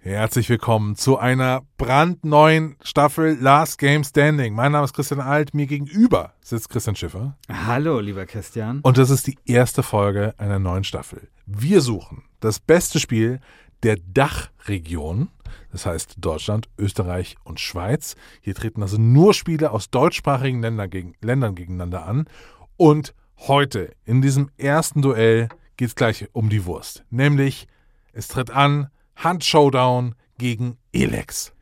Herzlich willkommen zu einer brandneuen Staffel Last Game Standing. Mein Name ist Christian Alt, mir gegenüber sitzt Christian Schiffer. Hallo, lieber Christian. Und das ist die erste Folge einer neuen Staffel. Wir suchen das beste Spiel der Dachregion, das heißt Deutschland, Österreich und Schweiz. Hier treten also nur Spiele aus deutschsprachigen Ländern, gegen, Ländern gegeneinander an. Und heute, in diesem ersten Duell, geht es gleich um die Wurst. Nämlich, es tritt an Hand-Showdown gegen Elex.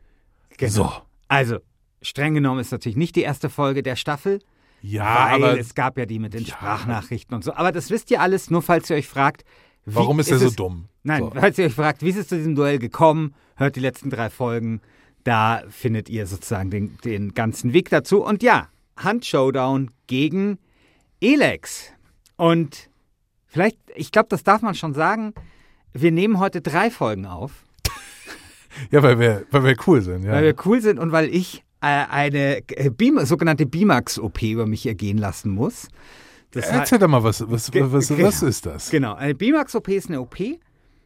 Genau. So. Also, streng genommen ist natürlich nicht die erste Folge der Staffel, Ja, weil aber es gab ja die mit den Ja. Sprachnachrichten und so. Aber das wisst ihr alles, nur falls ihr euch fragt, wie warum ist er so es, dumm? Nein, So. falls ihr euch fragt, wie ist es zu diesem Duell gekommen, hört die letzten drei Folgen. Da findet ihr sozusagen den, den ganzen Weg dazu. Und ja, Hand-Showdown gegen Elex. Und vielleicht, ich glaube, das darf man schon sagen, wir nehmen heute drei Folgen auf. Ja, weil wir, weil wir cool sind. Ja. weil wir cool sind und weil ich äh, eine äh, Beam, sogenannte Bimax-OP über mich ergehen lassen muss. Das heißt- Erzähl doch mal, was, was, was, genau. was ist das? Genau, eine Bimax-OP ist eine OP,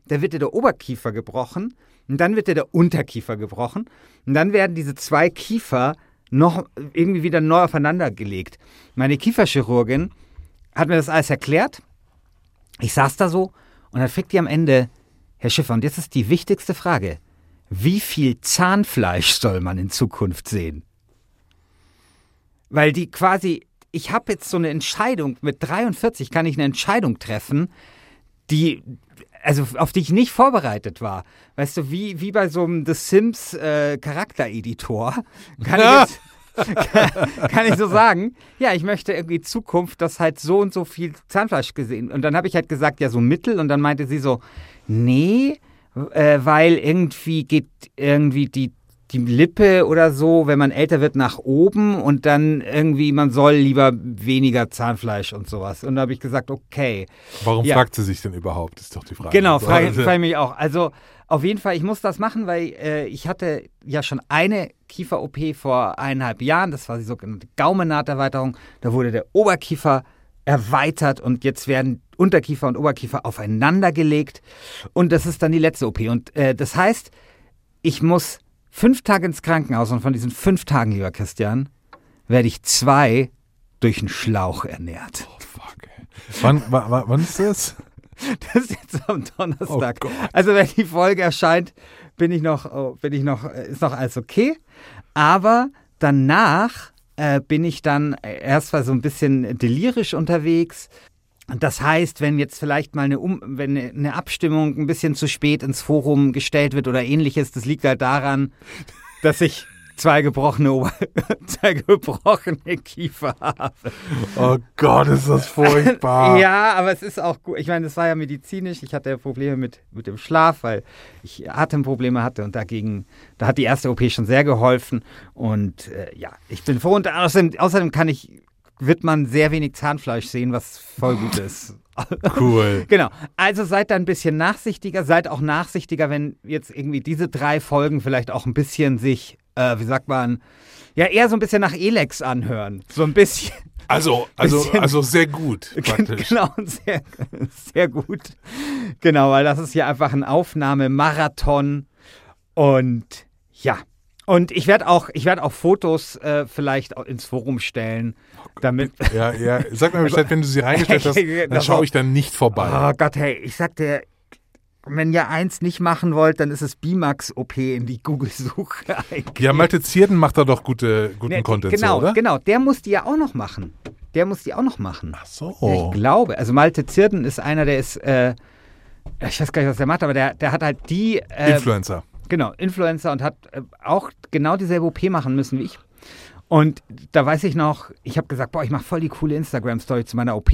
da wird dir der Oberkiefer gebrochen und dann wird dir der Unterkiefer gebrochen und dann werden diese zwei Kiefer noch irgendwie wieder neu aufeinander gelegt. Meine Kieferchirurgin hat mir das alles erklärt. Ich saß da so und dann fragt die am Ende, Herr Schiffer, und jetzt ist die wichtigste Frage. Wie viel Zahnfleisch soll man in Zukunft sehen? Weil die quasi, ich habe jetzt so eine Entscheidung, mit 43 kann ich eine Entscheidung treffen, die, also auf die ich nicht vorbereitet war. Weißt du, wie, wie bei so einem The Sims äh, Charaktereditor kann ich jetzt, kann, ich so sagen, ja, ich möchte irgendwie Zukunft, dass halt so und so viel Zahnfleisch gesehen. Und dann habe ich halt gesagt, ja, so mittel. Und dann meinte sie so, nee, äh, weil irgendwie geht irgendwie die, die Lippe oder so, wenn man älter wird, nach oben und dann irgendwie, man soll lieber weniger Zahnfleisch und sowas. Und da habe ich gesagt, okay. Warum Ja. fragt sie sich denn überhaupt, ist doch die Frage. Genau, So, frage also- frage ich mich auch. Also auf jeden Fall, ich muss das machen, weil äh, ich hatte ja schon eine Kiefer-OP vor eineinhalb Jahren. Das war die sogenannte Gaumennaht-Erweiterung. Da wurde der Oberkiefer erweitert und jetzt werden Unterkiefer und Oberkiefer aufeinander gelegt. Und das ist dann die letzte OP. Und äh, das heißt, ich muss fünf Tage ins Krankenhaus und von diesen fünf Tagen, lieber Christian, werde ich zwei durch einen Schlauch ernährt. Oh, fuck, ey. Wann, wa- wa- wann ist das? Das ist jetzt am Donnerstag. Oh also wenn die Folge erscheint, bin ich noch, oh, bin ich noch, äh, ist noch alles okay. Aber danach äh, bin ich dann erst mal so ein bisschen delirisch unterwegs. Das heißt, wenn jetzt vielleicht mal eine, um wenn eine Abstimmung ein bisschen zu spät ins Forum gestellt wird oder ähnliches, das liegt halt daran, dass ich zwei gebrochene, Ober zwei gebrochene Kiefer habe. Oh Gott, ist das furchtbar. Ja, aber es ist auch gut. Ich meine, das war ja medizinisch. Ich hatte ja Probleme mit, mit dem Schlaf, weil ich Atemprobleme hatte und dagegen, da hat die erste OP schon sehr geholfen. Und äh, ja, ich bin froh. Und außerdem, außerdem kann ich, wird man sehr wenig Zahnfleisch sehen, was voll gut ist. Cool. Genau. Also seid da ein bisschen nachsichtiger. Seid auch nachsichtiger, wenn jetzt irgendwie diese drei Folgen vielleicht auch ein bisschen sich, äh, wie sagt man, ja, eher so ein bisschen nach Elex anhören. So ein bisschen. Also, also, Bisschen- also sehr gut, praktisch. Genau, sehr, sehr gut. Genau, weil das ist hier einfach ein Aufnahmemarathon. Und ja. Und ich werde auch, ich werde auch Fotos äh, vielleicht auch ins Forum stellen, damit. Ja, ja. Sag mir Bescheid, wenn du sie reingestellt hast, dann schaue ich dann nicht vorbei. Oh Gott, hey, ich sagte, wenn ihr eins nicht machen wollt, dann ist es Bimax OP in die Google-Suche. Ja, Malte Zierden macht da doch gute, guten Ne, Content, genau, so, oder? genau. Der muss die ja auch noch machen. Der muss die auch noch machen. Ach so. Ja, ich glaube. Also Malte Zirden ist einer, der ist, äh, ich weiß gar nicht, was der macht, aber der, der hat halt die, äh, Influencer. Genau, Influencer und hat äh, auch genau dieselbe OP machen müssen wie ich. Und da weiß ich noch, ich habe gesagt, boah, ich mache voll die coole Instagram-Story zu meiner OP.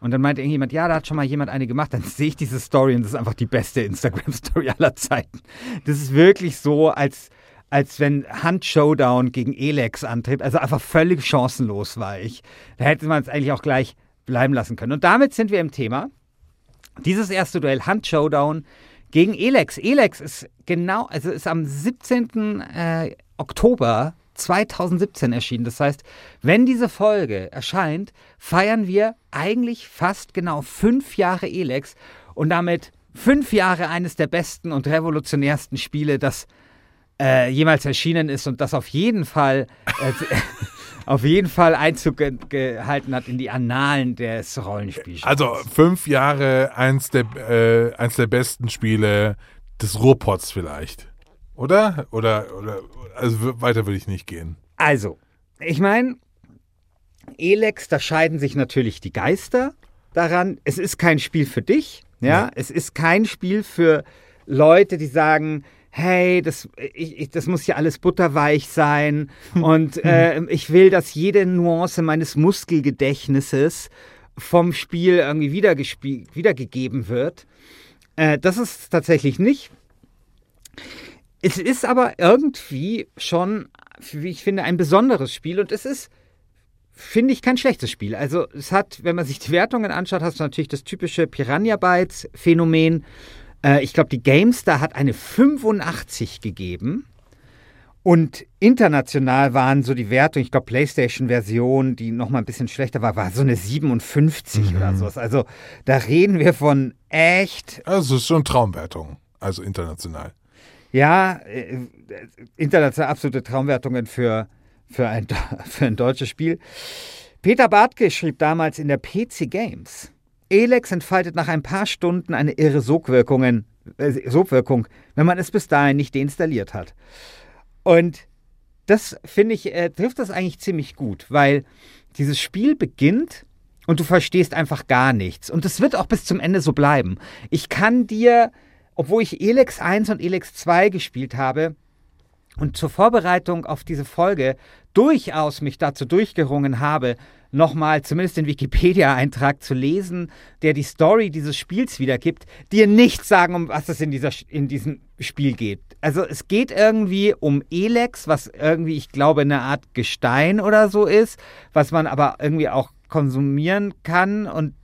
Und dann meinte irgendjemand, ja, da hat schon mal jemand eine gemacht. Dann sehe ich diese Story und das ist einfach die beste Instagram-Story aller Zeiten. Das ist wirklich so, als, als wenn Hand Showdown gegen Elex antritt. Also einfach völlig chancenlos war ich. Da hätte man es eigentlich auch gleich bleiben lassen können. Und damit sind wir im Thema. Dieses erste Duell, Hand Showdown gegen Elex. Elex ist genau, also ist am 17. Äh, Oktober 2017 erschienen. Das heißt, wenn diese Folge erscheint, feiern wir eigentlich fast genau fünf Jahre Elex und damit fünf Jahre eines der besten und revolutionärsten Spiele, das äh, jemals erschienen ist und das auf jeden Fall äh, auf jeden Fall Einzug ge gehalten hat in die Annalen des Rollenspiels. Also fünf Jahre, eins der, äh, eins der besten Spiele des Ruhrpots vielleicht. Oder? Oder, oder also weiter würde ich nicht gehen. Also, ich meine, Elex, da scheiden sich natürlich die Geister daran. Es ist kein Spiel für dich, ja. Nee. Es ist kein Spiel für Leute, die sagen, hey, das, ich, ich, das muss hier alles butterweich sein und äh, ich will, dass jede Nuance meines Muskelgedächtnisses vom Spiel irgendwie wiedergegeben wird. Äh, das ist tatsächlich nicht. Es ist aber irgendwie schon, wie ich finde, ein besonderes Spiel und es ist, finde ich, kein schlechtes Spiel. Also es hat, wenn man sich die Wertungen anschaut, hast du natürlich das typische Piranha Bytes Phänomen. Äh, ich glaube, die GameStar hat eine 85 gegeben. Und international waren so die Wertungen, ich glaube, PlayStation-Version, die noch mal ein bisschen schlechter war, war so eine 57 oder sowas. Also da reden wir von echt Also es ist schon Traumwertung. Also international. Ja, äh, international absolute Traumwertungen für, für, ein, für ein deutsches Spiel. Peter Bartke schrieb damals in der PC Games, Elex entfaltet nach ein paar Stunden eine irre Sogwirkungen, äh, Sogwirkung, wenn man es bis dahin nicht deinstalliert hat. Und das finde ich, äh, trifft das eigentlich ziemlich gut, weil dieses Spiel beginnt und du verstehst einfach gar nichts. Und es wird auch bis zum Ende so bleiben. Ich kann dir, obwohl ich Elex 1 und Elex 2 gespielt habe und zur Vorbereitung auf diese Folge durchaus mich dazu durchgerungen habe, nochmal zumindest den Wikipedia-Eintrag zu lesen, der die Story dieses Spiels wiedergibt, dir nicht sagen, um was es in, dieser, in diesem Spiel geht. Also es geht irgendwie um Elex, was irgendwie, ich glaube, eine Art Gestein oder so ist, was man aber irgendwie auch konsumieren kann und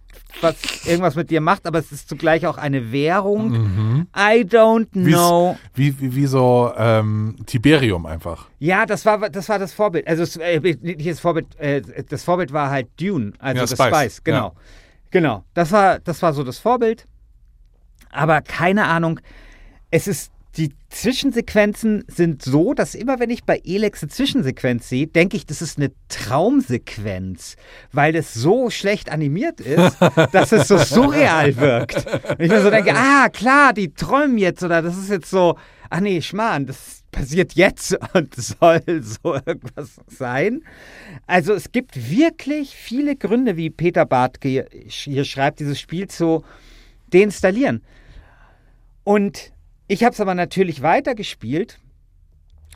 was irgendwas mit dir macht, aber es ist zugleich auch eine Währung. I don't Wie's- know. Wie, wie, wie so ähm, Tiberium einfach. Ja, das war das war das Vorbild. Also es, äh, nicht das Vorbild, äh, das Vorbild war halt Dune, also Ja, das Spice, Spice, genau. Genau. Das war das war so das Vorbild. Aber keine Ahnung, es ist die Zwischensequenzen sind so, dass immer wenn ich bei Elex eine Zwischensequenz sehe, denke ich, das ist eine Traumsequenz, weil es so schlecht animiert ist, dass es so surreal wirkt. Und ich mir so denke, ah, klar, die träumen jetzt oder das ist jetzt so, ach nee, Schmarrn, das passiert jetzt und soll so irgendwas sein. Also es gibt wirklich viele Gründe, wie Peter Barth hier hier schreibt, dieses Spiel zu deinstallieren. Und ich habe es aber natürlich weitergespielt,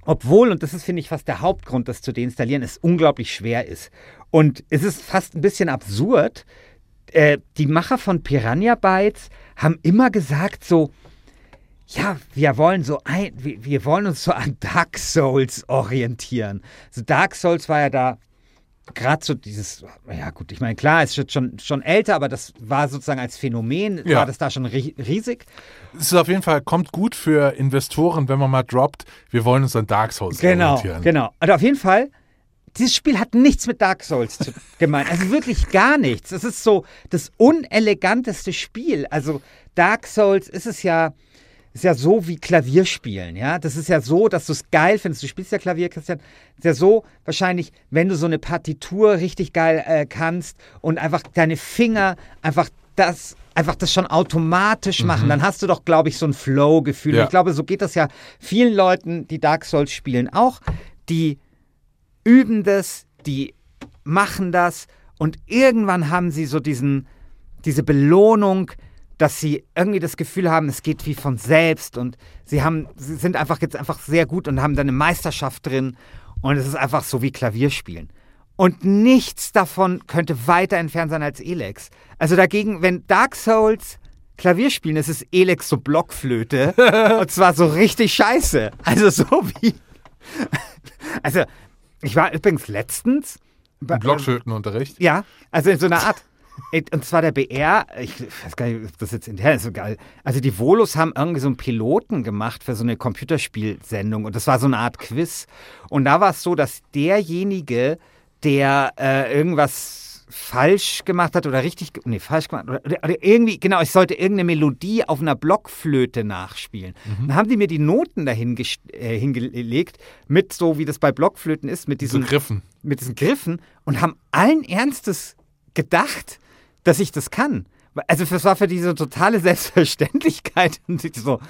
obwohl, und das ist, finde ich, fast der Hauptgrund, das zu deinstallieren, es unglaublich schwer ist. Und es ist fast ein bisschen absurd. Äh, die Macher von Piranha Bytes haben immer gesagt, so, ja, wir wollen so ein, wir, wir wollen uns so an Dark Souls orientieren. So Dark Souls war ja da gerade so dieses, ja gut, ich meine, klar, es ist schon, schon älter, aber das war sozusagen als Phänomen, Ja. war das da schon ri riesig. Es ist auf jeden Fall, kommt gut für Investoren, wenn man mal droppt, wir wollen uns an Dark Souls Genau, orientieren. genau. Und auf jeden Fall, dieses Spiel hat nichts mit Dark Souls zu gemeint. Also wirklich gar nichts. Es ist so das uneleganteste Spiel. Also Dark Souls ist es ja, ist ja so wie Klavierspielen, ja. Das ist ja so, dass du es geil findest. Du spielst ja Klavier, Christian. Ist ja so wahrscheinlich, wenn du so eine Partitur richtig geil äh, kannst und einfach deine Finger einfach das einfach das schon automatisch machen, dann hast du doch, glaube ich, so ein Flow-Gefühl. Mhm. Ja. Ich glaube, so geht das ja vielen Leuten, die Dark Souls spielen, auch. Die üben das, die machen das und irgendwann haben sie so diesen, diese Belohnung, dass sie irgendwie das Gefühl haben, es geht wie von selbst und sie haben, sie sind einfach jetzt einfach sehr gut und haben dann eine Meisterschaft drin und es ist einfach so wie Klavierspielen. Und nichts davon könnte weiter entfernt sein als Elex. Also dagegen, wenn Dark Souls Klavier spielen, ist es Elex so Blockflöte. und zwar so richtig scheiße. Also so wie. Also, ich war übrigens letztens. bei- Blockflötenunterricht. ja, also in so einer Art. Und zwar der BR, ich weiß gar nicht, ob das jetzt intern ist, so geil. Also die Volos haben irgendwie so einen Piloten gemacht für so eine Computerspielsendung und das war so eine Art Quiz. Und da war es so, dass derjenige, der äh, irgendwas falsch gemacht hat oder richtig, nee, falsch gemacht, oder, oder irgendwie, genau, ich sollte irgendeine Melodie auf einer Blockflöte nachspielen. Dann haben die mir die Noten dahin äh, hingelegt, mit so wie das bei Blockflöten ist, mit So diesen Griffen. mit diesen Griffen und haben allen Ernstes gedacht, dass ich das kann. Also das war für die so totale Selbstverständlichkeit. Und ich so,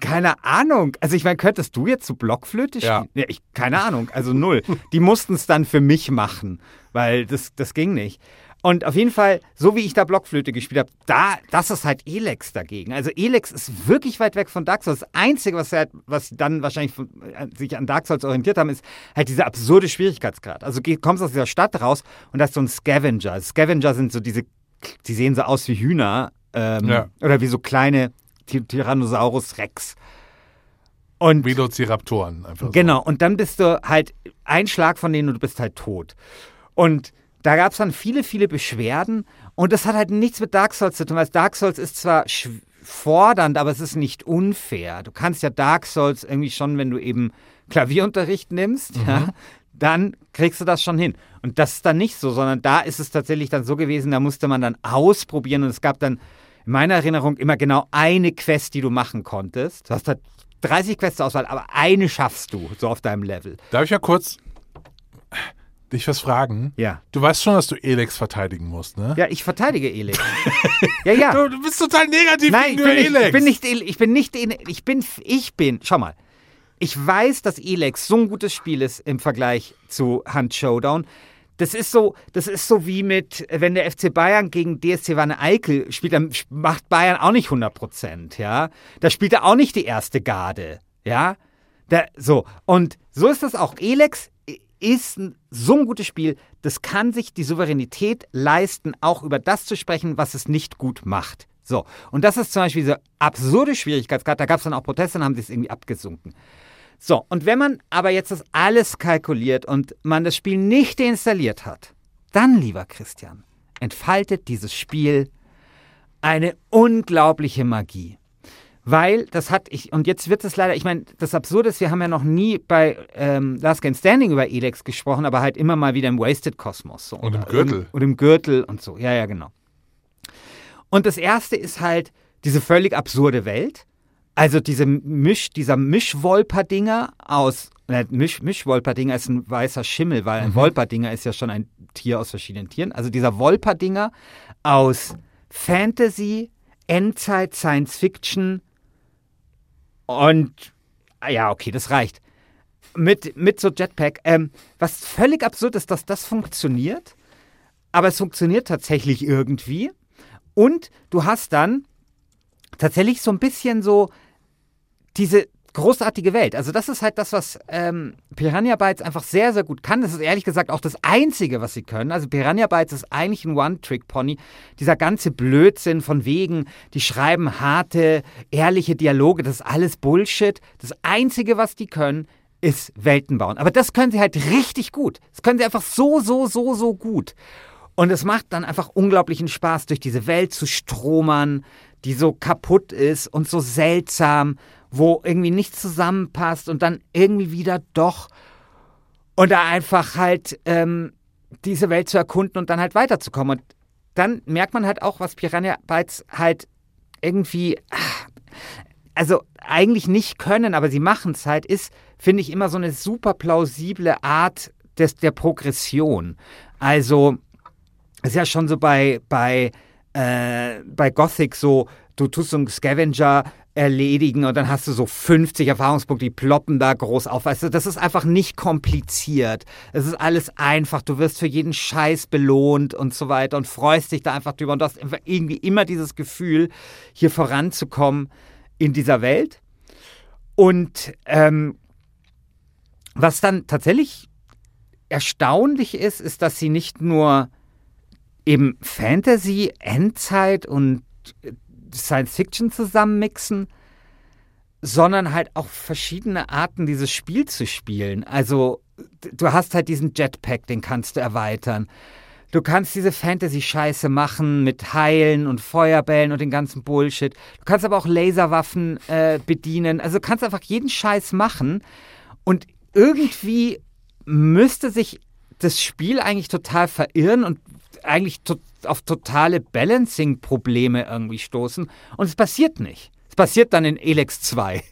keine Ahnung. Also ich meine, könntest du jetzt so Blockflöte Ja. spielen? Ja. ich, keine Ahnung, also null. Die mussten es dann für mich machen, weil das, das ging nicht. Und auf jeden Fall, so wie ich da Blockflöte gespielt habe, da, das ist halt Elex dagegen. Also Elex ist wirklich weit weg von Dark Souls. Das Einzige, was, halt, was dann wahrscheinlich von, äh, sich an Dark Souls orientiert haben, ist halt dieser absurde Schwierigkeitsgrad. Also kommst aus dieser Stadt raus und da ist so ein Scavenger. Scavenger sind so diese, die sehen so aus wie Hühner ähm, Ja. oder wie so kleine Ty- Tyrannosaurus Rex. Und Velociraptoren einfach. so. Genau, und dann bist du halt ein Schlag von denen und du bist halt tot. Und da gab es dann viele, viele Beschwerden und das hat halt nichts mit Dark Souls zu tun, weil Dark Souls ist zwar fordernd, aber es ist nicht unfair. Du kannst ja Dark Souls irgendwie schon, wenn du eben Klavierunterricht nimmst, ja, dann kriegst du das schon hin. Und das ist dann nicht so, sondern da ist es tatsächlich dann so gewesen, da musste man dann ausprobieren und es gab dann in meiner Erinnerung immer genau eine Quest, die du machen konntest. Du hast halt 30 Quests zur Auswahl, aber eine schaffst du, so auf deinem Level. Darf ich ja kurz dich was fragen? Ja. Du weißt schon, dass du Elex verteidigen musst, ne? Ja, ich verteidige Elex. ja, ja. Du, bist total negativ Nein, ich gegenüber bin, nicht, Elex. ich bin nicht, ich bin nicht, ich bin, ich bin, schau mal. Ich weiß, dass Elex so ein gutes Spiel ist im Vergleich zu Hunt Showdown. Das ist so, das ist so wie mit, wenn der FC Bayern gegen DSC Wanne Eickel spielt, dann macht Bayern auch nicht 100 Prozent, ja. Da spielt er auch nicht die erste Garde, ja. Da, so, und so ist das auch. Elex ist so ein gutes Spiel, das kann sich die Souveränität leisten, auch über das zu sprechen, was es nicht gut macht. So, und das ist zum Beispiel diese absurde Schwierigkeitsgrad. Da gab es dann auch Proteste und haben sie es irgendwie abgesunken. So, und wenn man aber jetzt das alles kalkuliert und man das Spiel nicht deinstalliert hat, dann, lieber Christian, entfaltet dieses Spiel eine unglaubliche Magie. Weil das hat ich, und jetzt wird es leider, ich meine, das Absurde ist, wir haben ja noch nie bei ähm, Last Game Standing über Elex gesprochen, aber halt immer mal wieder im Wasted Kosmos. So. Und im Gürtel. irgend- Und im Gürtel und so. Ja, ja, genau. Und das erste ist halt diese völlig absurde Welt. Also diese Misch, dieser Mischwolperdinger aus, äh, Misch, Mischwolperdinger ist ein weißer Schimmel, weil ein Wolperdinger ist ja schon ein Tier aus verschiedenen Tieren. Also dieser Wolperdinger aus Fantasy, Endzeit, Science Fiction und ah ja, okay, das reicht. Mit, mit so Jetpack. Ähm, was völlig absurd ist, dass das funktioniert, aber es funktioniert tatsächlich irgendwie. Und du hast dann tatsächlich so ein bisschen so diese großartige Welt. Also das ist halt das, was ähm, Piranha Bytes einfach sehr, sehr gut kann. Das ist ehrlich gesagt auch das Einzige, was sie können. Also Piranha Bytes ist eigentlich ein One-Trick-Pony. Dieser ganze Blödsinn von wegen, die schreiben harte, ehrliche Dialoge, das ist alles Bullshit. Das Einzige, was die können, ist Welten bauen. Aber das können sie halt richtig gut. Das können sie einfach so, so, so, so gut. Und es macht dann einfach unglaublichen Spaß, durch diese Welt zu stromern, die so kaputt ist und so seltsam, wo irgendwie nichts zusammenpasst und dann irgendwie wieder doch. Und da einfach halt ähm, diese Welt zu erkunden und dann halt weiterzukommen. Und dann merkt man halt auch, was Piranha Bytes halt irgendwie, ah, also eigentlich nicht können, aber sie machen es halt, ist, finde ich, immer so eine super plausible Art des, der Progression. Also, ist ja schon so bei, bei äh, bei Gothic so, du tust so einen Scavenger erledigen und dann hast du so 50 Erfahrungspunkte, die ploppen da groß auf. Weißt du, das ist einfach nicht kompliziert. Es ist alles einfach. Du wirst für jeden Scheiß belohnt und so weiter und freust dich da einfach drüber und du hast irgendwie immer dieses Gefühl, hier voranzukommen in dieser Welt. Und ähm, was dann tatsächlich erstaunlich ist, ist, dass sie nicht nur eben Fantasy, Endzeit und Science Fiction zusammenmixen, sondern halt auch verschiedene Arten, dieses Spiel zu spielen. Also du hast halt diesen Jetpack, den kannst du erweitern. Du kannst diese Fantasy-Scheiße machen mit Heilen und Feuerbällen und den ganzen Bullshit. Du kannst aber auch Laserwaffen äh, bedienen. Also du kannst einfach jeden Scheiß machen. Und irgendwie müsste sich das Spiel eigentlich total verirren und eigentlich to auf totale Balancing-Probleme irgendwie stoßen. Und es passiert nicht. Es passiert dann in Elex 2.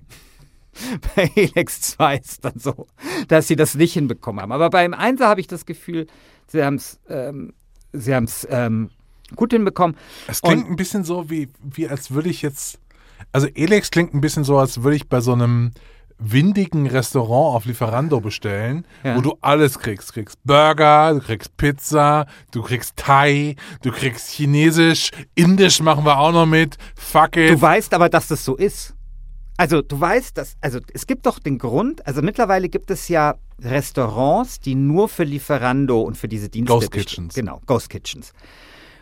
bei Elex 2 ist dann so, dass sie das nicht hinbekommen haben. Aber beim 1 habe ich das Gefühl, sie haben es ähm, sie haben's, ähm, gut hinbekommen. Es klingt Und, ein bisschen so, wie, wie als würde ich jetzt. Also Elex klingt ein bisschen so, als würde ich bei so einem windigen Restaurant auf Lieferando bestellen, ja. wo du alles kriegst. Du kriegst Burger, du kriegst Pizza, du kriegst Thai, du kriegst Chinesisch, Indisch machen wir auch noch mit. Fuck it. Du weißt aber, dass das so ist. Also du weißt, dass, also es gibt doch den Grund, also mittlerweile gibt es ja Restaurants, die nur für Lieferando und für diese Dienste Ghost Kitchens. Genau, Ghost Kitchens.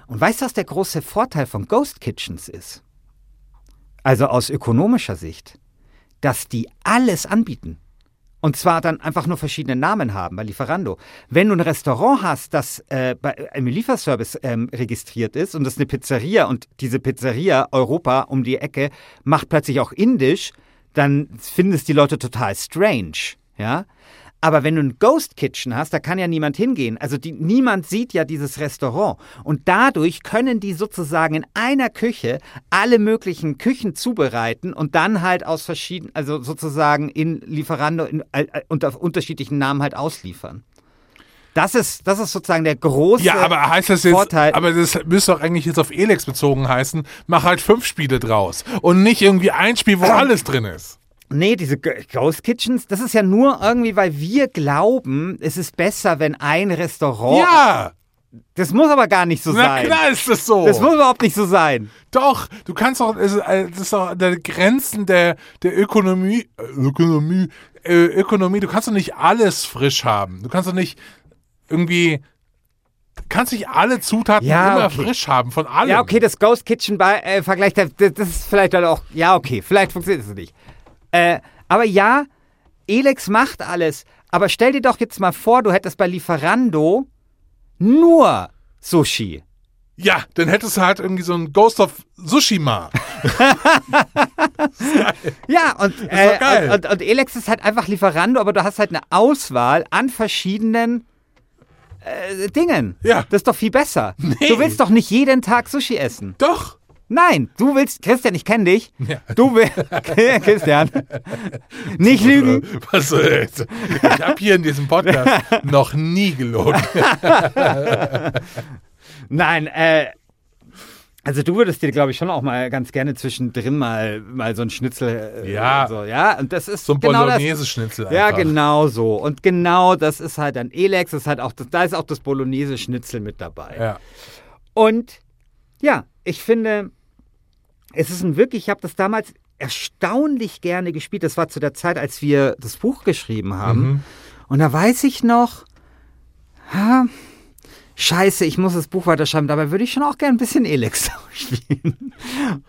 Und weißt du, was der große Vorteil von Ghost Kitchens ist? Also aus ökonomischer Sicht dass die alles anbieten. Und zwar dann einfach nur verschiedene Namen haben bei Lieferando. Wenn du ein Restaurant hast, das äh, bei einem Lieferservice ähm, registriert ist und das ist eine Pizzeria und diese Pizzeria Europa um die Ecke macht plötzlich auch Indisch, dann finden es die Leute total strange. Ja? Aber wenn du ein Ghost Kitchen hast, da kann ja niemand hingehen. Also die, niemand sieht ja dieses Restaurant. Und dadurch können die sozusagen in einer Küche alle möglichen Küchen zubereiten und dann halt aus verschiedenen, also sozusagen in Lieferando in, äh, unter unterschiedlichen Namen halt ausliefern. Das ist, das ist sozusagen der große Ja, aber heißt das jetzt, Vorteil. aber das müsste doch eigentlich jetzt auf Elex bezogen heißen, mach halt fünf Spiele draus und nicht irgendwie ein Spiel, wo alles drin ist. Nee, diese Ghost Kitchens, das ist ja nur irgendwie, weil wir glauben, es ist besser, wenn ein Restaurant. Ja! Das muss aber gar nicht so Na sein. klar ist das so. Das muss überhaupt nicht so sein. Doch, du kannst doch, äh, das ist doch der Grenzen der, der Ökonomie, äh, Ökonomie, äh, Ökonomie, du kannst doch nicht alles frisch haben. Du kannst doch nicht irgendwie, du kannst nicht alle Zutaten Ja, immer okay. frisch haben, von allem. Ja, okay, das Ghost Kitchen bei äh, Vergleich, das ist vielleicht dann auch. Ja, okay, vielleicht funktioniert es nicht. Äh, aber ja, Elex macht alles. Aber stell dir doch jetzt mal vor, du hättest bei Lieferando nur Sushi. Ja, dann hättest du halt irgendwie so ein Ghost of Tsushima. Ja, und, äh, und, und, und Elex ist halt einfach Lieferando, aber du hast halt eine Auswahl an verschiedenen äh, Dingen. Ja. Das ist doch viel besser. Nee. Du willst doch nicht jeden Tag Sushi essen. Doch. Nein, du willst, Christian, ich kenne dich. Ja. Du willst, Christian, nicht lügen. Was, äh, ich habe hier in diesem Podcast noch nie gelogen. Nein, äh, also du würdest dir, glaube ich, schon auch mal ganz gerne zwischendrin mal, mal so ein Schnitzel. Äh, Ja. So, ja, und das ist So ein genau das. Bolognese-Schnitzel Ja, genau so. Und genau das ist halt ein Elex, das ist halt auch, das, da ist auch das Bolognese-Schnitzel mit dabei. Ja. Und ja, ich finde, es ist ein wirklich, ich habe das damals erstaunlich gerne gespielt. Das war zu der Zeit, als wir das Buch geschrieben haben. Mhm. Und da weiß ich noch, ha, scheiße, ich muss das Buch weiterschreiben, dabei würde ich schon auch gerne ein bisschen Elex spielen.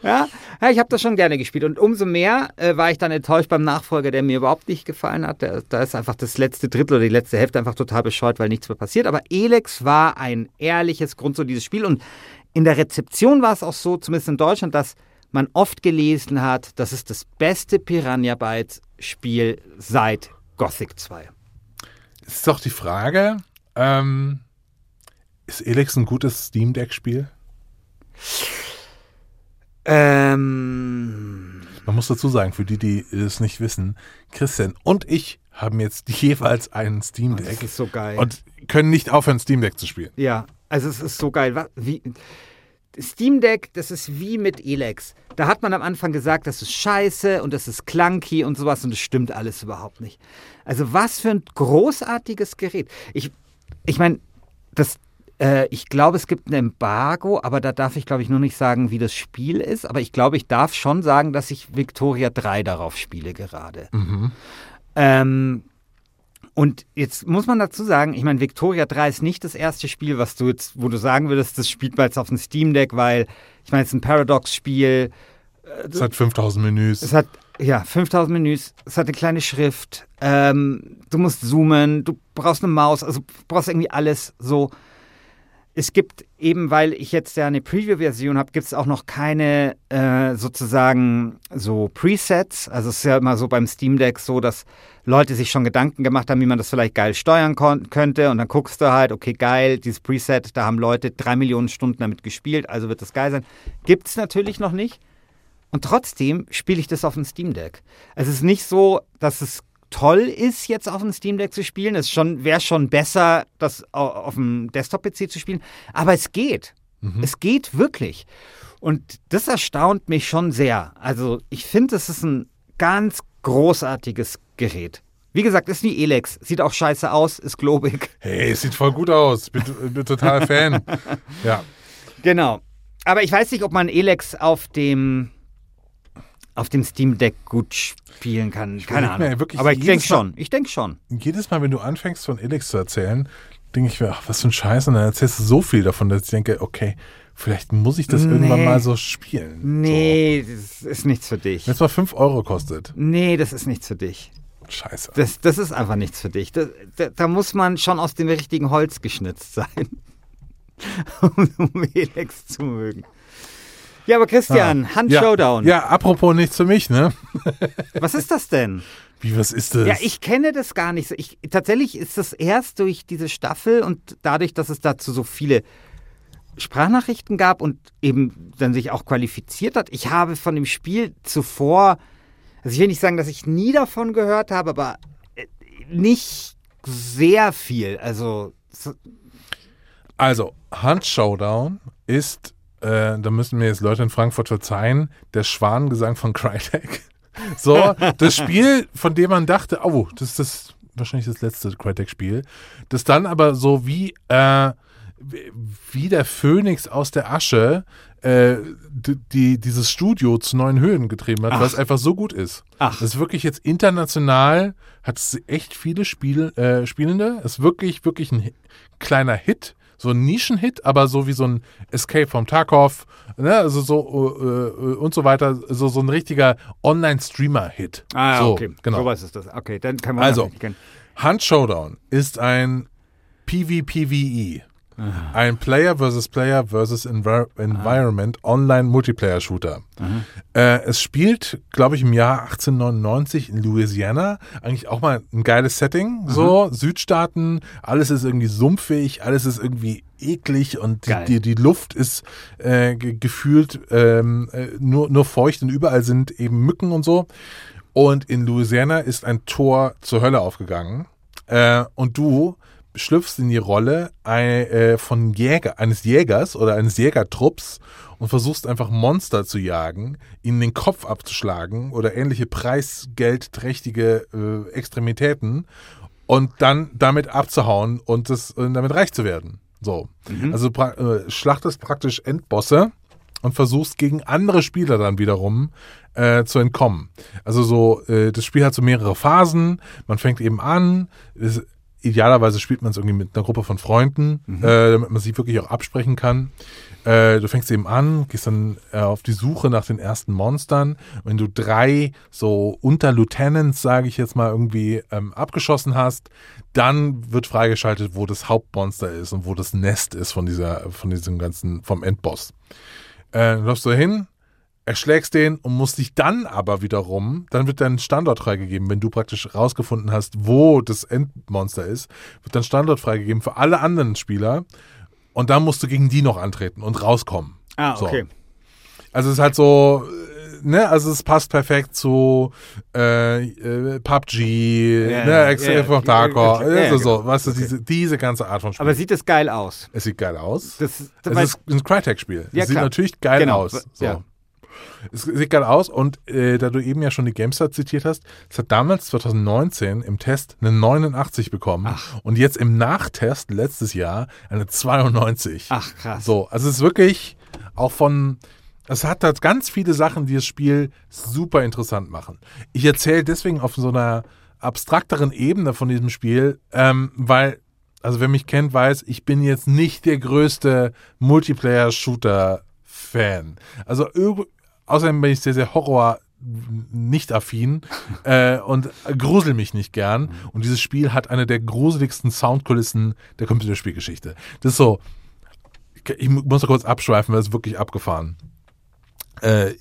ja? ich habe das schon gerne gespielt. Und umso mehr äh, war ich dann enttäuscht beim Nachfolger, der mir überhaupt nicht gefallen hat. Da ist einfach das letzte Drittel oder die letzte Hälfte einfach total bescheuert, weil nichts mehr passiert. Aber Elex war ein ehrliches, grundsolides Spiel. Und in der Rezeption war es auch so, zumindest in Deutschland, dass man oft gelesen hat, das ist das beste Piranha Bytes Spiel seit Gothic 2. Es ist doch die Frage, ähm, ist Elex ein gutes Steam Deck-Spiel? Ähm, Man muss dazu sagen, für die, die es nicht wissen, Christian und ich haben jetzt jeweils einen Steam das Deck ist so geil. und können nicht aufhören, Steam Deck zu spielen. ja, also es ist so geil. Wie, Steam Deck, das ist wie mit Elex. Da hat man am Anfang gesagt, das ist scheiße und das ist clunky und sowas und das stimmt alles überhaupt nicht. Also was für ein großartiges Gerät. Ich, ich meine, das, äh, ich glaube, es gibt ein Embargo, aber da darf ich, glaube ich, nur nicht sagen, wie das Spiel ist. Aber ich glaube, ich darf schon sagen, dass ich Victoria 3 darauf spiele gerade. Ähm, und jetzt muss man dazu sagen, ich meine, Victoria 3 ist nicht das erste Spiel, was du jetzt, wo du sagen würdest, das spielt man jetzt auf dem Steam Deck, weil, ich meine, es ist ein Paradox-Spiel, Es hat 5000 Menüs. es hat, ja, 5000 Menüs, es hat eine kleine Schrift, ähm, du musst zoomen, du brauchst eine Maus, also brauchst irgendwie alles so. Es gibt eben, weil ich jetzt ja eine Preview-Version habe, gibt es auch noch keine äh, sozusagen so Presets. Also es ist ja immer so beim Steam Deck so, dass Leute sich schon Gedanken gemacht haben, wie man das vielleicht geil steuern könnte. Und dann guckst du halt, okay, geil, dieses Preset, da haben Leute drei Millionen Stunden damit gespielt, also wird das geil sein. Gibt es natürlich noch nicht. Und trotzdem spiele ich das auf dem Steam Deck. Es ist nicht so, dass es toll ist, jetzt auf dem Steam Deck zu spielen. Es schon- wäre schon besser, das au- auf dem Desktop-PC zu spielen. Aber es geht. Es geht wirklich. Und das erstaunt mich schon sehr. Also ich finde, es ist ein ganz großartiges Gerät. Wie gesagt, ist wie Elex. Sieht auch scheiße aus, ist globig. Hey, sieht voll gut aus. Ich bin, bin total Fan. Ja. Genau. Aber ich weiß nicht, ob man Elex auf dem auf dem Steam Deck gut spielen kann. Keine überleg mir Ahnung. Aber ich denke schon. Ich denke schon. Jedes Mal, wenn du anfängst, von Elix zu erzählen, denke ich mir, ach, was für ein Scheiß. Und dann erzählst du so viel davon, dass ich denke, okay, vielleicht muss ich das Nee. irgendwann mal so spielen. Nee, das ist nichts für dich. So. Wenn es mal 5 Euro kostet. Nee, das ist nichts für dich. Scheiße. Das, das ist einfach nichts für dich. Das, da, da muss man schon aus dem richtigen Holz geschnitzt sein, um, Elex zu mögen. Ja, aber Christian, Hand ja, Showdown. Ja, apropos nichts für mich, ne? Was ist das denn? Wie, was ist das? Ja, ich kenne das gar nicht so. Ich, tatsächlich ist das erst durch diese Staffel und dadurch, dass es dazu so viele Sprachnachrichten gab und eben dann sich auch qualifiziert hat. Ich habe von dem Spiel zuvor, also ich will nicht sagen, dass ich nie davon gehört habe, aber äh, nicht sehr viel. Also so- Also, Hand Showdown ist, äh, da müssen mir jetzt Leute in Frankfurt verzeihen, der Schwanengesang von Crytek. So, das Spiel, von dem man dachte, oh, das ist das, wahrscheinlich das letzte Crytek-Spiel, das dann aber so wie, äh, wie der Phönix aus der Asche äh, die, die, dieses Studio zu neuen Höhen getrieben hat, weil es einfach so gut ist. Ach. Das ist wirklich jetzt international, hat es echt viele Spiel, äh, Spielende. Ist wirklich, wirklich ein kleiner Hit. So ein Nischenhit, aber so wie so ein Escape vom Tarkov, ne, also so äh, äh, und so weiter, so, so ein richtiger Online-Streamer-Hit. Ah, so, okay. Genau. Sowas ist das. Okay, dann kann man Also. Hand Showdown ist ein PvPvE. Ein Player versus Player versus Envir Environment Online Multiplayer Shooter. Äh, es spielt, glaube ich, im Jahr 1899 in Louisiana. Eigentlich auch mal ein geiles Setting. So, Südstaaten, alles ist irgendwie sumpfig, alles ist irgendwie eklig und die, Geil. die, die Luft ist äh, ge gefühlt ähm, äh, nur, nur feucht und überall sind eben Mücken und so. Und in Louisiana ist ein Tor zur Hölle aufgegangen. Äh, und du schlüpfst in die Rolle äh, von Jäger, eines Jägers oder eines Jägertrupps und versuchst einfach Monster zu jagen, ihnen den Kopf abzuschlagen oder ähnliche preisgeldträchtige äh, Extremitäten und dann damit abzuhauen und das, äh, damit reich zu werden. So. Also pra äh, schlachtest praktisch Endbosse und versuchst gegen andere Spieler dann wiederum äh, zu entkommen. Also so, äh, das Spiel hat so mehrere Phasen. Man fängt eben an. Es, idealerweise spielt man es irgendwie mit einer Gruppe von Freunden, äh, damit man sich wirklich auch absprechen kann. Äh, du fängst eben an, gehst dann äh, auf die Suche nach den ersten Monstern. Wenn du drei so Unterlieutenants, sage ich jetzt mal, irgendwie ähm, abgeschossen hast, dann wird freigeschaltet, wo das Hauptmonster ist und wo das Nest ist von dieser, von diesem ganzen, vom Endboss. Äh, läufst du hin, erschlägst den und musst dich dann aber wiederum, dann wird dein Standort freigegeben, wenn du praktisch rausgefunden hast, wo das Endmonster ist, wird dein Standort freigegeben für alle anderen Spieler und dann musst du gegen die noch antreten und rauskommen. Ah, So. okay. Also es ist halt so äh, ne, also es passt perfekt zu äh, äh, PUBG, Ja, ne, from okay, Tarkov, okay, ja, also ja, so, genau. weißt du, diese, diese ganze Art von Spiel. Aber sieht es geil aus? es sieht geil aus. Das, es weil- ist ein Crytek-Spiel. Ja, es sieht klar. natürlich geil Genau, aus. So. ja. Es sieht geil aus und äh, da du eben ja schon die GameStar zitiert hast, es hat damals 2019 im Test eine 89 bekommen und jetzt im Nachtest letztes Jahr eine 92. Ach, krass. So, also es ist wirklich auch von, es hat halt ganz viele Sachen, die das Spiel super interessant machen. Ich erzähle deswegen auf so einer abstrakteren Ebene von diesem Spiel, ähm, weil, also wer mich kennt, weiß, ich bin jetzt nicht der größte Multiplayer-Shooter-Fan. Also außerdem bin ich sehr, sehr Horror nicht affin äh, und grusel mich nicht gern. Und dieses Spiel hat eine der gruseligsten Soundkulissen der Computerspielgeschichte. Das ist so, ich mu- muss noch kurz abschweifen, weil es ist wirklich abgefahren. Äh,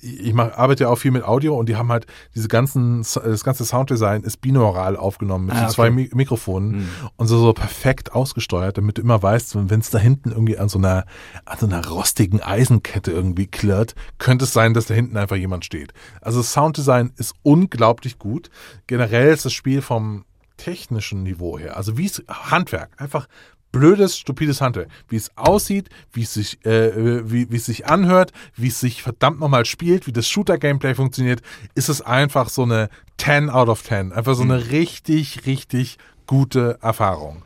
ich mach, arbeite ja auch viel mit Audio und die haben halt diese ganzen, das ganze Sounddesign ist binaural aufgenommen mit Ah, okay. zwei Mi Mikrofonen und so, so perfekt ausgesteuert, damit du immer weißt, wenn es da hinten irgendwie an so einer, an so einer rostigen Eisenkette irgendwie klirrt, könnte es sein, dass da hinten einfach jemand steht. Also das Sounddesign ist unglaublich gut. Generell ist das Spiel vom technischen Niveau her, also wie es Handwerk, einfach blödes, stupides Handwerk. Wie es aussieht, wie es sich, äh, wie, wie es sich anhört, wie es sich verdammt nochmal spielt, wie das Shooter-Gameplay funktioniert, ist es einfach so eine 10 out of 10. Einfach so eine richtig, richtig gute Erfahrung.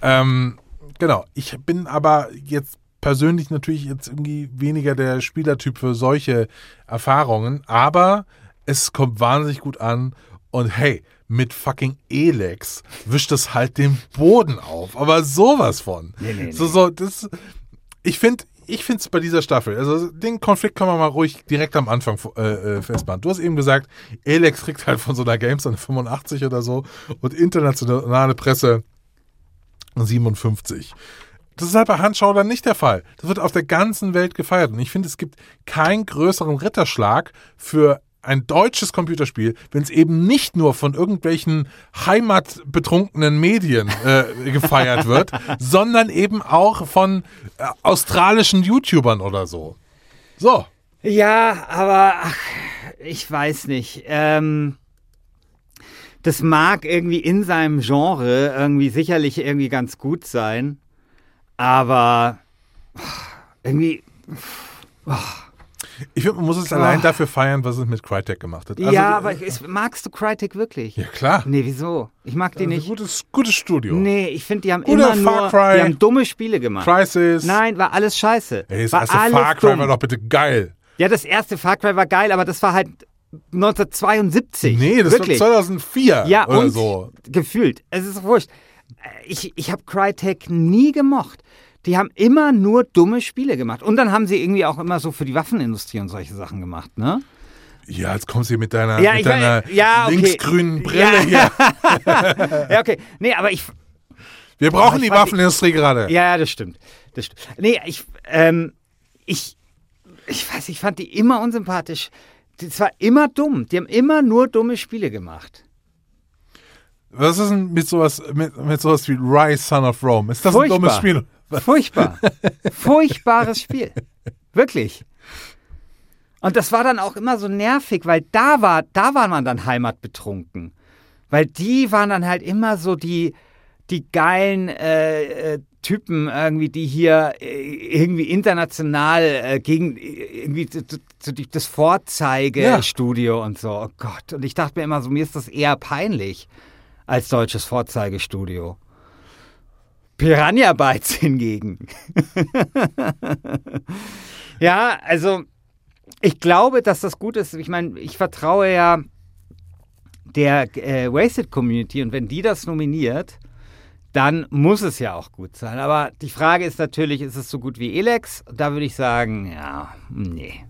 Ähm, genau. Ich bin aber jetzt persönlich natürlich jetzt irgendwie weniger der Spielertyp für solche Erfahrungen, aber es kommt wahnsinnig gut an und hey, mit fucking Elex wischt es halt den Boden auf. Aber sowas von. Nee, nee, So, so, das, ich finde, ich finde es bei dieser Staffel, also den Konflikt kann man mal ruhig direkt am Anfang äh, äh, festmachen. Du hast eben gesagt, Elex kriegt halt von so einer Games eine 85 oder so und internationale Presse 57. Das ist halt bei Handschau dann nicht der Fall. Das wird auf der ganzen Welt gefeiert. Und ich finde, es gibt keinen größeren Ritterschlag für ein deutsches Computerspiel, wenn es eben nicht nur von irgendwelchen heimatbetrunkenen Medien äh, gefeiert wird, sondern eben auch von äh, australischen YouTubern oder so. So. Ja, aber ach, ich weiß nicht. Ähm, das mag irgendwie in seinem Genre irgendwie sicherlich irgendwie ganz gut sein, aber irgendwie. Ich finde, man muss es allein dafür feiern, was es mit Crytek gemacht hat. Also, ja, aber ist, magst du Crytek wirklich? Ja, klar. Nee, wieso? Ich mag die Also nicht. gutes, gutes Studio. Nee, ich finde, die haben Guter immer Far nur, Cry. die haben dumme Spiele gemacht. Crisis. Nein, war alles scheiße. Ey, das war erste alles Far Cry dumm. war doch bitte geil. Ja, das erste Far Cry war geil, aber das war halt 1972. Nee, das Wirklich. war 2004 Ja, oder und so. gefühlt. Es ist wurscht. Ich, ich habe Crytek nie gemocht. Die haben immer nur dumme Spiele gemacht. Und dann haben sie irgendwie auch immer so für die Waffenindustrie und solche Sachen gemacht, ne? Ja, jetzt kommst du mit deiner, Ja, mit ich deiner weiß- ja, okay. linksgrünen Brille Ja. hier. Ja, okay. Nee, aber ich. Wir brauchen ich die die- Waffenindustrie gerade. Ja, ja, das stimmt. Das stimmt. Nee, ich, ähm, ich, ich weiß, ich fand die immer unsympathisch. Das war immer dumm. Die haben immer nur dumme Spiele gemacht. Was ist denn mit sowas, mit, mit sowas wie Rise, Son of Rome? Ist das Furchtbar. ein dummes Spiel? Furchtbar. Furchtbares Spiel. Wirklich. Und das war dann auch immer so nervig, weil da war, da war man dann heimatbetrunken. Weil die waren dann halt immer so die, die geilen äh, äh, Typen irgendwie, die hier äh, irgendwie international äh, gegen irgendwie das Vorzeigestudio und so. Oh Gott. Und ich dachte mir immer so, mir ist das eher peinlich als deutsches Vorzeigestudio. Piranha Bytes hingegen. ja, also ich glaube, dass das gut ist. Ich meine, ich vertraue ja der äh, Wasted Community und wenn die das nominiert, dann muss es ja auch gut sein. Aber die Frage ist natürlich, ist es so gut wie Elex? Da würde ich sagen, ja, nee.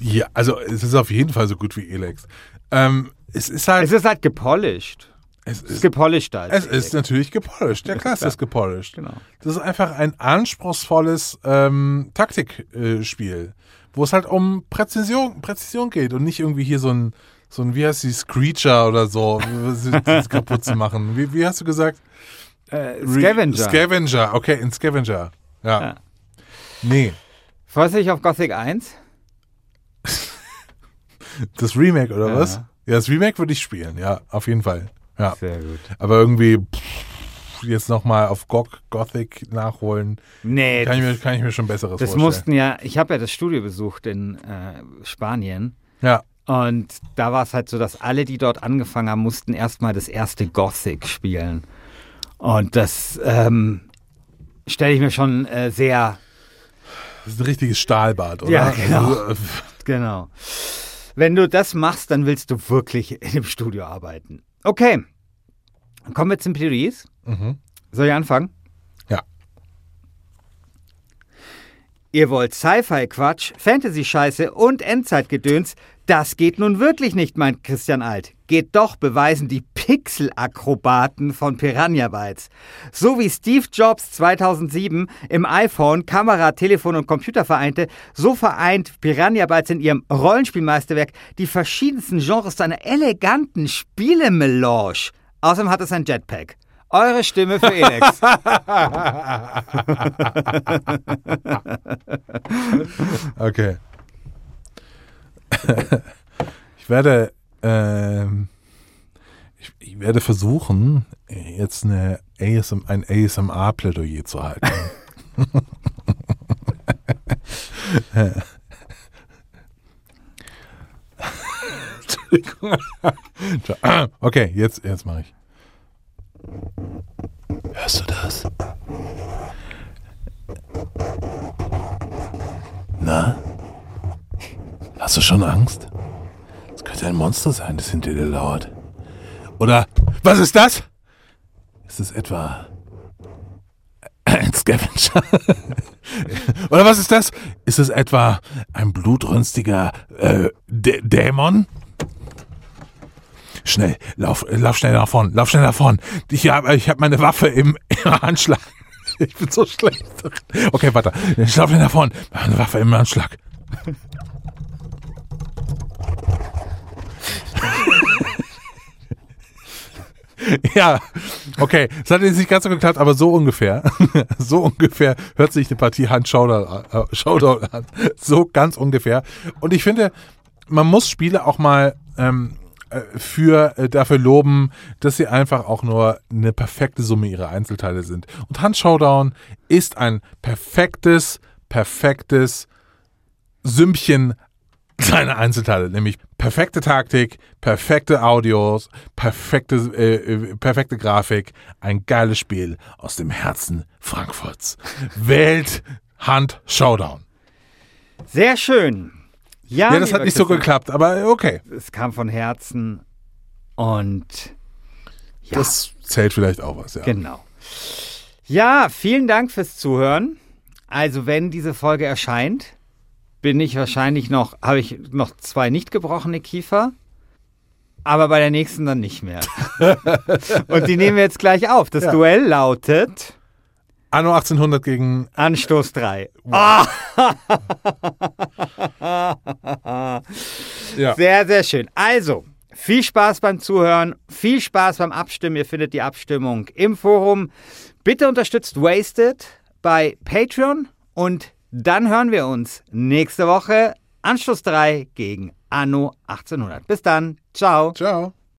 Ja, also es ist auf jeden Fall so gut wie Elex. Ähm, es ist halt, Es ist halt gepolished. Es ist ist, gepolished als es Elex. ist natürlich gepolished. Ja, klar, es ist gepolished. Genau. Das ist einfach ein anspruchsvolles ähm, Taktikspiel, Spiel, wo es halt um Präzision, Präzision geht und nicht irgendwie hier so ein, so ein wie heißt die, Screecher oder so, kaputt zu machen. Wie, wie hast du gesagt? Äh, Re- Scavenger. Scavenger, okay, in Scavenger. Ja. Ja. Nee. Freust du dich auf Gothic 1? Das Remake oder Ja. was? Ja, das Remake würde ich spielen, ja, auf jeden Fall. Ja. Sehr gut. Aber irgendwie pff, jetzt nochmal auf GOG Gothic nachholen, Nee, kann ich mir, kann ich mir schon besseres das vorstellen. mussten ja, ich habe ja das Studio besucht in äh, Spanien. ja, Und da war es halt so, dass alle, die dort angefangen haben, mussten erstmal das erste Gothic spielen. Und das ähm, stelle ich mir schon äh, sehr das ist ein richtiges Stahlbad, oder? Ja, genau. Also, äh, Genau. Wenn du das machst, dann willst du wirklich in dem Studio arbeiten. Okay. Dann kommen wir zum Plädoyers. Mhm. Soll ich anfangen? Ja. Ihr wollt Sci-Fi-Quatsch, Fantasy-Scheiße und Endzeitgedöns. Das geht nun wirklich nicht, meint Christian Alt. Geht doch beweisen die Pixel-Akrobaten von Piranha Bytes. So wie Steve Jobs 2007 im iPhone Kamera, Telefon und Computer vereinte, so vereint Piranha Bytes in ihrem Rollenspielmeisterwerk die verschiedensten Genres zu einer eleganten Spielemelange. Außerdem hat es ein Jetpack. Eure Stimme für Elex. Okay. ich werde, ähm, ich, werde versuchen, jetzt eine ASM, ein ASMR-Plädoyer zu halten. Entschuldigung. Okay, jetzt, jetzt mache ich. Hörst du das? Na? Hast du schon Angst? Es könnte ein Monster sein, das hinter dir lauert. Oder, was ist das? Ist es etwa ein Scavenger? Oder was ist das? Ist es etwa ein blutrünstiger äh, Dä Dämon? Schnell, lauf, lauf schnell nach vorn, lauf schnell nach vorn. Ich habe ich hab meine Waffe im, im Anschlag. Ich bin so schlecht. Okay, warte. Ich lauf schnell nach vorn. Meine Waffe im Anschlag. Ja, okay. Es hat jetzt nicht ganz so geklappt, aber so ungefähr. so ungefähr hört sich eine Partie Hand Showdown, äh, an. So ganz ungefähr. Und ich finde, man muss Spiele auch mal ähm, äh, für äh, dafür loben, dass sie einfach auch nur eine perfekte Summe ihrer Einzelteile sind. Und Hand Showdown ist ein perfektes, perfektes Sümmchen seine Einzelteile, nämlich perfekte Taktik, perfekte Audios, perfekte, äh, äh, perfekte Grafik, ein geiles Spiel aus dem Herzen Frankfurts. Wählt Hand Showdown. Sehr schön. Ja, Ja, das hat nicht so geklappt, aber okay. Es kam von Herzen und ja, Das zählt vielleicht auch was, ja. genau. Ja, vielen Dank fürs Zuhören. Also, wenn diese Folge erscheint, bin ich wahrscheinlich noch, habe ich noch zwei nicht gebrochene Kiefer, aber bei der nächsten dann nicht mehr. und die nehmen wir jetzt gleich auf. Das Duell lautet Anno 1800 gegen Anstoß 3. ja. Sehr, sehr schön. Also, viel Spaß beim Zuhören, viel Spaß beim Abstimmen. Ihr findet die Abstimmung im Forum. Bitte unterstützt Wasted bei Patreon und dann hören wir uns nächste Woche Anschluss 3 gegen Anno 1800. Bis dann. Ciao. Ciao.